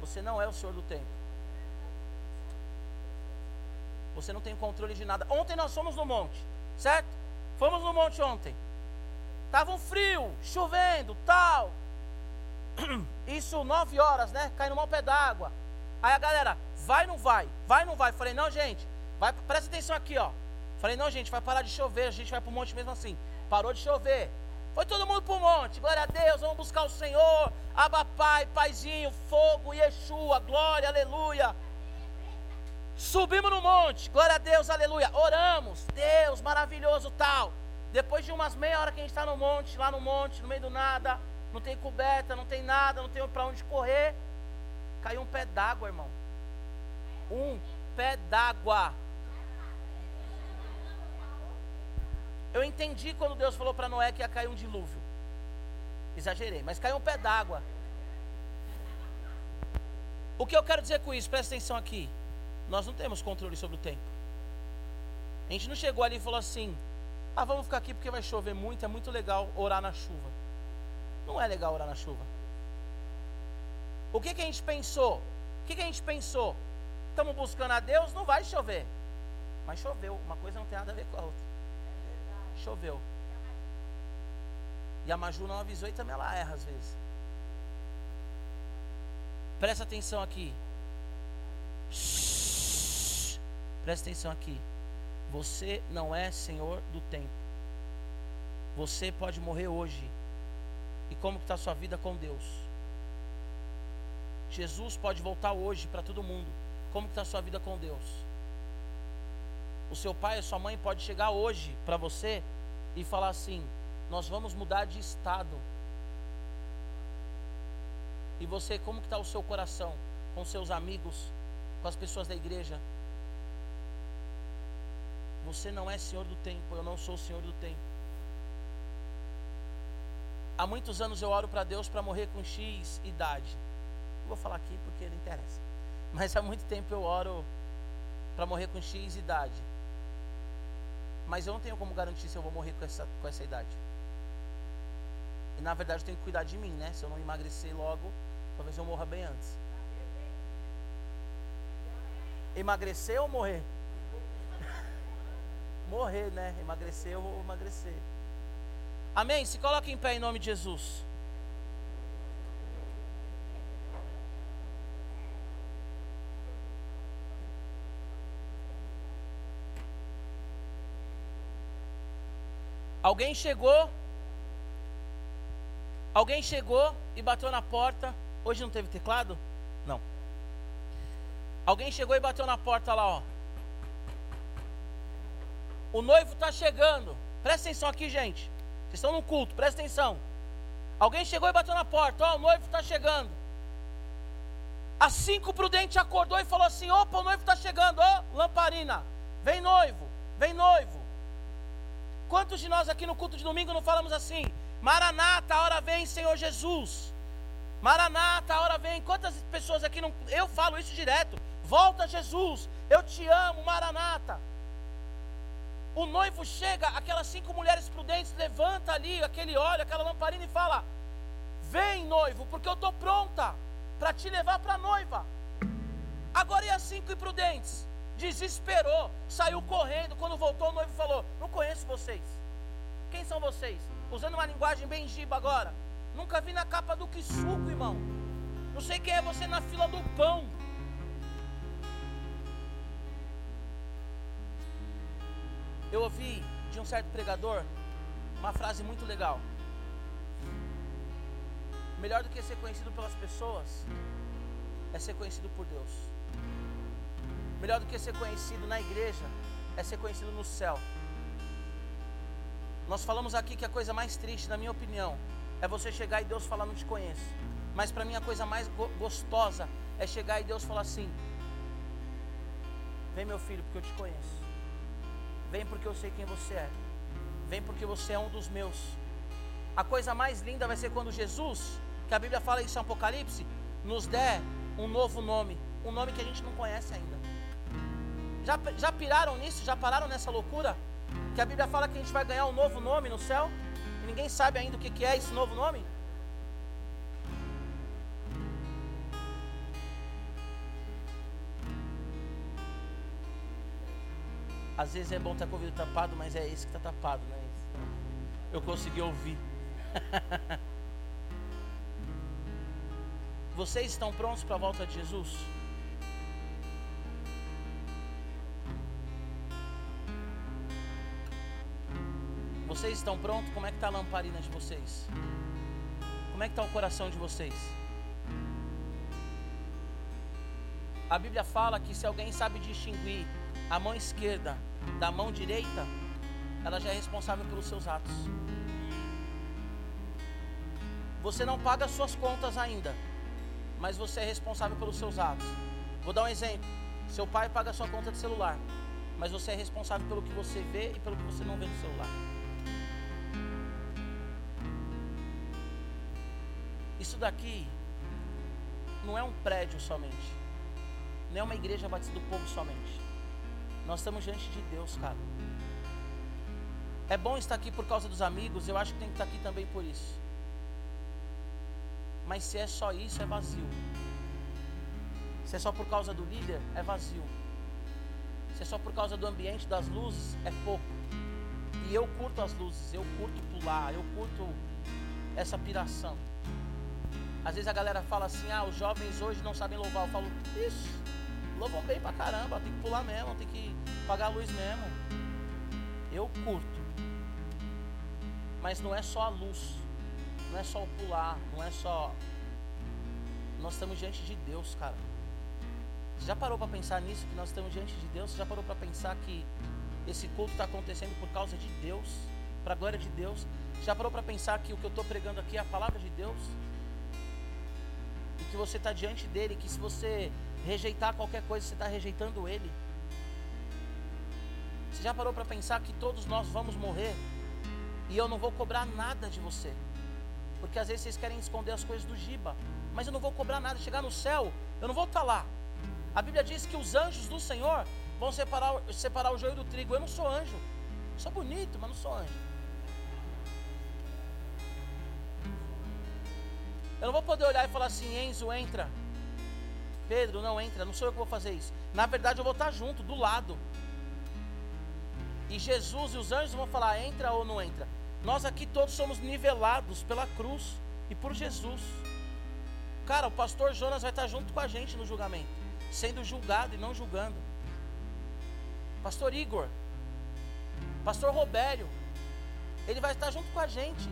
Você não é o Senhor do tempo. Você não tem controle de nada. Ontem nós fomos no monte, certo? Fomos no monte ontem. Tava um frio, chovendo, tal. Isso nove horas, né? Caindo mal pé d'água. Aí a galera, vai ou não vai? Vai ou não vai? Falei, não, gente, vai, presta atenção aqui, ó. Falei, não, gente, vai parar de chover, a gente vai pro monte mesmo assim. Parou de chover. Foi todo mundo pro monte. Glória a Deus, vamos buscar o Senhor. Aba Pai, Paizinho, fogo, Yeshua, glória, aleluia. Subimos no monte, glória a Deus, aleluia. Oramos, Deus maravilhoso tal. Depois de umas meia hora que a gente está no monte, lá no monte, no meio do nada, não tem coberta, não tem nada, não tem para onde correr. Caiu um pé d'água, irmão. Um pé d'água. Eu entendi quando Deus falou para Noé que ia cair um dilúvio. Exagerei, mas caiu um pé d'água. O que eu quero dizer com isso? Presta atenção aqui. Nós não temos controle sobre o tempo. A gente não chegou ali e falou assim: ah, vamos ficar aqui porque vai chover muito, é muito legal orar na chuva. Não é legal orar na chuva. O que, que a gente pensou? O que, que a gente pensou? Estamos buscando a Deus, não vai chover. Mas choveu, uma coisa não tem nada a ver com a outra. Choveu. E a Maju não avisou e também ela erra às vezes. Presta atenção aqui. Shhh. Presta atenção aqui. Você não é senhor do tempo. Você pode morrer hoje. E como está a sua vida com Deus? Jesus pode voltar hoje para todo mundo. Como está a sua vida com Deus? O seu pai e sua mãe pode chegar hoje para você e falar assim: nós vamos mudar de estado. E você, como está o seu coração com seus amigos, com as pessoas da igreja? Você não é senhor do tempo, eu não sou senhor do tempo. Há muitos anos eu oro para Deus para morrer com X idade. Não vou falar aqui porque não interessa. Mas há muito tempo eu oro para morrer com X idade. Mas eu não tenho como garantir se eu vou morrer com essa, com essa idade. E na verdade eu tenho que cuidar de mim, né? Se eu não emagrecer logo, talvez eu morra bem antes. Emagrecer ou morrer? Morrer, né? Emagrecer, eu vou emagrecer. Amém? Se coloque em pé em nome de Jesus. Alguém chegou. Alguém chegou e bateu na porta. Hoje não teve teclado? Não. Alguém chegou e bateu na porta lá, ó. O noivo está chegando. Presta atenção aqui, gente. Vocês estão no culto, presta atenção. Alguém chegou e bateu na porta. Ó, oh, o noivo está chegando. Assim que o prudente acordou e falou assim: opa, o noivo está chegando. Ó, oh, lamparina. Vem noivo, vem noivo. Quantos de nós aqui no culto de domingo não falamos assim? Maranata, a hora vem, Senhor Jesus. Maranata, a hora vem. Quantas pessoas aqui não. Eu falo isso direto. Volta, Jesus. Eu te amo, Maranata o noivo chega, aquelas cinco mulheres prudentes levanta ali aquele óleo, aquela lamparina e fala: Vem, noivo, porque eu estou pronta para te levar para a noiva. Agora e as cinco imprudentes? Desesperou, saiu correndo. Quando voltou, o noivo falou: Não conheço vocês. Quem são vocês? Usando uma linguagem bem giba agora. Nunca vi na capa do que suco, irmão. Não sei quem é você na fila do pão. Eu ouvi de um certo pregador uma frase muito legal. Melhor do que ser conhecido pelas pessoas é ser conhecido por Deus. Melhor do que ser conhecido na igreja é ser conhecido no céu. Nós falamos aqui que a coisa mais triste, na minha opinião, é você chegar e Deus falar não te conheço. Mas para mim a coisa mais go gostosa é chegar e Deus falar assim: Vem meu filho, porque eu te conheço. Vem porque eu sei quem você é. Vem porque você é um dos meus. A coisa mais linda vai ser quando Jesus, que a Bíblia fala isso em Apocalipse, nos der um novo nome, um nome que a gente não conhece ainda. Já, já piraram nisso? Já pararam nessa loucura? Que a Bíblia fala que a gente vai ganhar um novo nome no céu? E ninguém sabe ainda o que, que é esse novo nome? Às vezes é bom estar com o ouvido tapado, mas é esse que está tapado, né? Eu consegui ouvir. <laughs> Vocês estão prontos para a volta de Jesus? Vocês estão prontos? Como é que está a lamparina de vocês? Como é que está o coração de vocês? A Bíblia fala que se alguém sabe distinguir a mão esquerda da mão direita, ela já é responsável pelos seus atos. Você não paga suas contas ainda, mas você é responsável pelos seus atos. Vou dar um exemplo. Seu pai paga sua conta de celular, mas você é responsável pelo que você vê e pelo que você não vê no celular. Isso daqui não é um prédio somente, não é uma igreja batida do povo somente. Nós estamos diante de Deus, cara. É bom estar aqui por causa dos amigos, eu acho que tem que estar aqui também por isso. Mas se é só isso, é vazio. Se é só por causa do líder, é vazio. Se é só por causa do ambiente, das luzes, é pouco. E eu curto as luzes, eu curto pular, eu curto essa piração. Às vezes a galera fala assim: ah, os jovens hoje não sabem louvar. Eu falo: isso, louvam bem pra caramba, tem que pular mesmo, tem que pagar a luz mesmo. Eu curto. Mas não é só a luz, não é só o pular, não é só. Nós estamos diante de Deus, cara. Você já parou para pensar nisso? Que nós estamos diante de Deus? Você já parou para pensar que esse culto está acontecendo por causa de Deus, para a glória de Deus? Já parou para pensar que o que eu estou pregando aqui é a palavra de Deus? E que você está diante dele, que se você rejeitar qualquer coisa, você está rejeitando ele? Você já parou para pensar que todos nós vamos morrer e eu não vou cobrar nada de você? Porque às vezes vocês querem esconder as coisas do Giba, mas eu não vou cobrar nada. Chegar no céu, eu não vou estar tá lá. A Bíblia diz que os anjos do Senhor vão separar, separar o joio do trigo. Eu não sou anjo. Sou bonito, mas não sou anjo. Eu não vou poder olhar e falar assim, Enzo, entra. Pedro, não entra, não sou eu que vou fazer isso. Na verdade, eu vou estar junto, do lado. E Jesus e os anjos vão falar: entra ou não entra. Nós aqui todos somos nivelados pela cruz e por Jesus. Cara, o pastor Jonas vai estar junto com a gente no julgamento, sendo julgado e não julgando. Pastor Igor, pastor Robério, ele vai estar junto com a gente,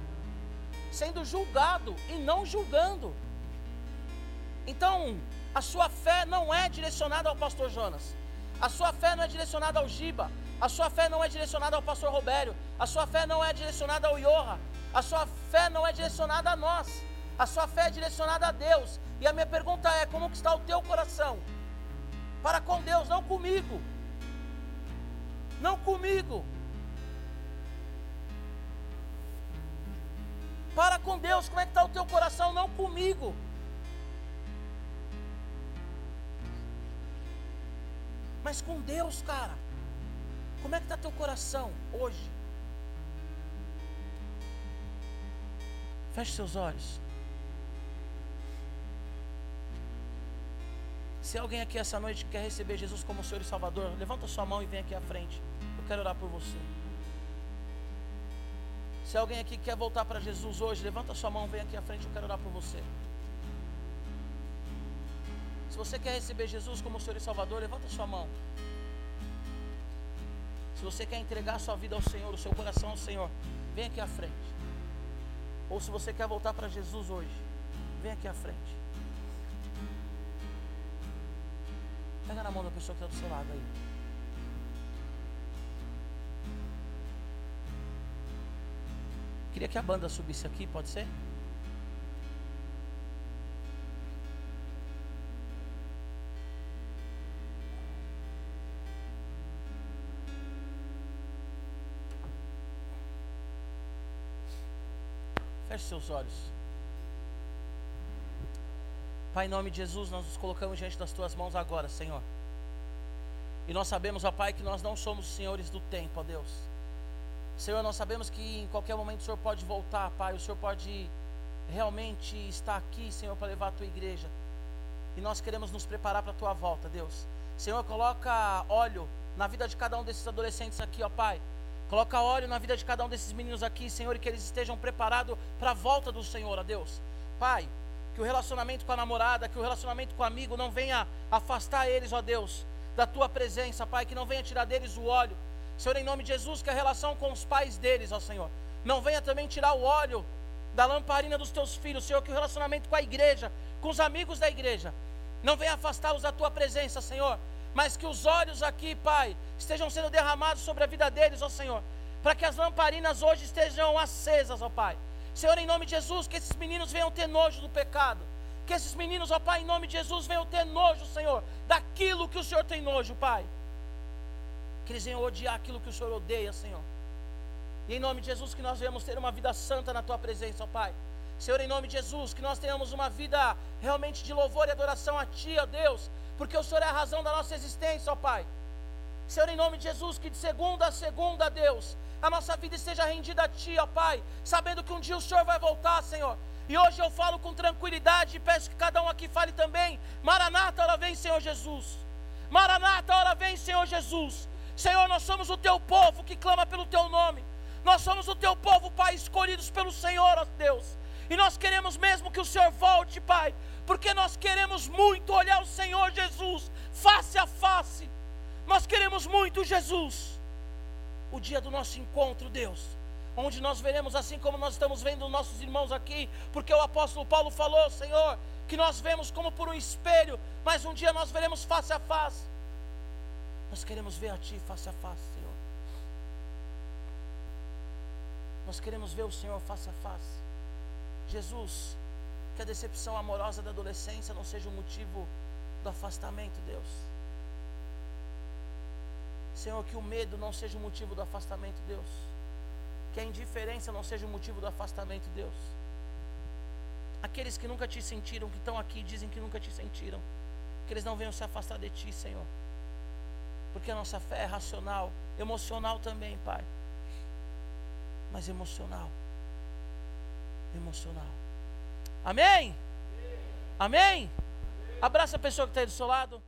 sendo julgado e não julgando. Então, a sua fé não é direcionada ao pastor Jonas. A sua fé não é direcionada ao Giba. A sua fé não é direcionada ao pastor Robério. A sua fé não é direcionada ao Iorra. A sua fé não é direcionada a nós. A sua fé é direcionada a Deus. E a minha pergunta é: como está o teu coração? Para com Deus, não comigo. Não comigo. Para com Deus, como é que está o teu coração? Não comigo. Mas com Deus, cara. Como é que está teu coração hoje? Feche seus olhos. Se alguém aqui essa noite quer receber Jesus como Senhor e Salvador, levanta sua mão e vem aqui à frente. Eu quero orar por você. Se alguém aqui quer voltar para Jesus hoje, levanta sua mão, vem aqui à frente, eu quero orar por você. Se você quer receber Jesus como Senhor e Salvador, levanta sua mão. Se você quer entregar sua vida ao Senhor, o seu coração ao Senhor, vem aqui à frente. Ou se você quer voltar para Jesus hoje, vem aqui à frente. Pega na mão da pessoa que está do seu lado aí. Queria que a banda subisse aqui, pode ser? Feche seus olhos. Pai, em nome de Jesus, nós nos colocamos diante das tuas mãos agora, Senhor. E nós sabemos, ó Pai, que nós não somos senhores do tempo, ó Deus. Senhor, nós sabemos que em qualquer momento o Senhor pode voltar, Pai. O Senhor pode realmente estar aqui, Senhor, para levar a tua igreja. E nós queremos nos preparar para a tua volta, Deus. Senhor, coloca óleo na vida de cada um desses adolescentes aqui, ó Pai. Coloca óleo na vida de cada um desses meninos aqui, Senhor, e que eles estejam preparados para a volta do Senhor, ó Deus. Pai, que o relacionamento com a namorada, que o relacionamento com o amigo não venha afastar eles, ó Deus, da tua presença, Pai, que não venha tirar deles o óleo. Senhor, em nome de Jesus, que a relação com os pais deles, ó Senhor, não venha também tirar o óleo da lamparina dos teus filhos, Senhor, que o relacionamento com a igreja, com os amigos da igreja, não venha afastá-los da tua presença, Senhor mas que os olhos aqui, Pai, estejam sendo derramados sobre a vida deles, ó Senhor, para que as lamparinas hoje estejam acesas, ó Pai. Senhor, em nome de Jesus, que esses meninos venham ter nojo do pecado. Que esses meninos, ó Pai, em nome de Jesus, venham ter nojo, Senhor, daquilo que o Senhor tem nojo, Pai. Que eles venham odiar aquilo que o Senhor odeia, Senhor. E em nome de Jesus, que nós venhamos ter uma vida santa na Tua presença, ó Pai. Senhor, em nome de Jesus, que nós tenhamos uma vida realmente de louvor e adoração a Ti, ó Deus, porque o Senhor é a razão da nossa existência, ó Pai. Senhor, em nome de Jesus, que de segunda a segunda, Deus, a nossa vida esteja rendida a Ti, ó Pai, sabendo que um dia o Senhor vai voltar, Senhor. E hoje eu falo com tranquilidade e peço que cada um aqui fale também. Maranata, ora vem, Senhor Jesus. Maranata, ora vem, Senhor Jesus. Senhor, nós somos o Teu povo que clama pelo Teu nome. Nós somos o Teu povo, Pai, escolhidos pelo Senhor, ó Deus. E nós queremos mesmo que o Senhor volte, Pai, porque nós queremos muito olhar o Senhor Jesus face a face. Nós queremos muito Jesus. O dia do nosso encontro, Deus, onde nós veremos assim como nós estamos vendo nossos irmãos aqui, porque o apóstolo Paulo falou, Senhor, que nós vemos como por um espelho, mas um dia nós veremos face a face. Nós queremos ver a Ti face a face, Senhor. Nós queremos ver o Senhor face a face. Jesus, que a decepção amorosa da adolescência não seja o motivo do afastamento, Deus. Senhor, que o medo não seja o motivo do afastamento, Deus. Que a indiferença não seja o motivo do afastamento, Deus. Aqueles que nunca te sentiram, que estão aqui, dizem que nunca te sentiram. Que eles não venham se afastar de ti, Senhor. Porque a nossa fé é racional, emocional também, Pai. Mas emocional emocional. Amém? Amém? Abraça a pessoa que está aí do seu lado.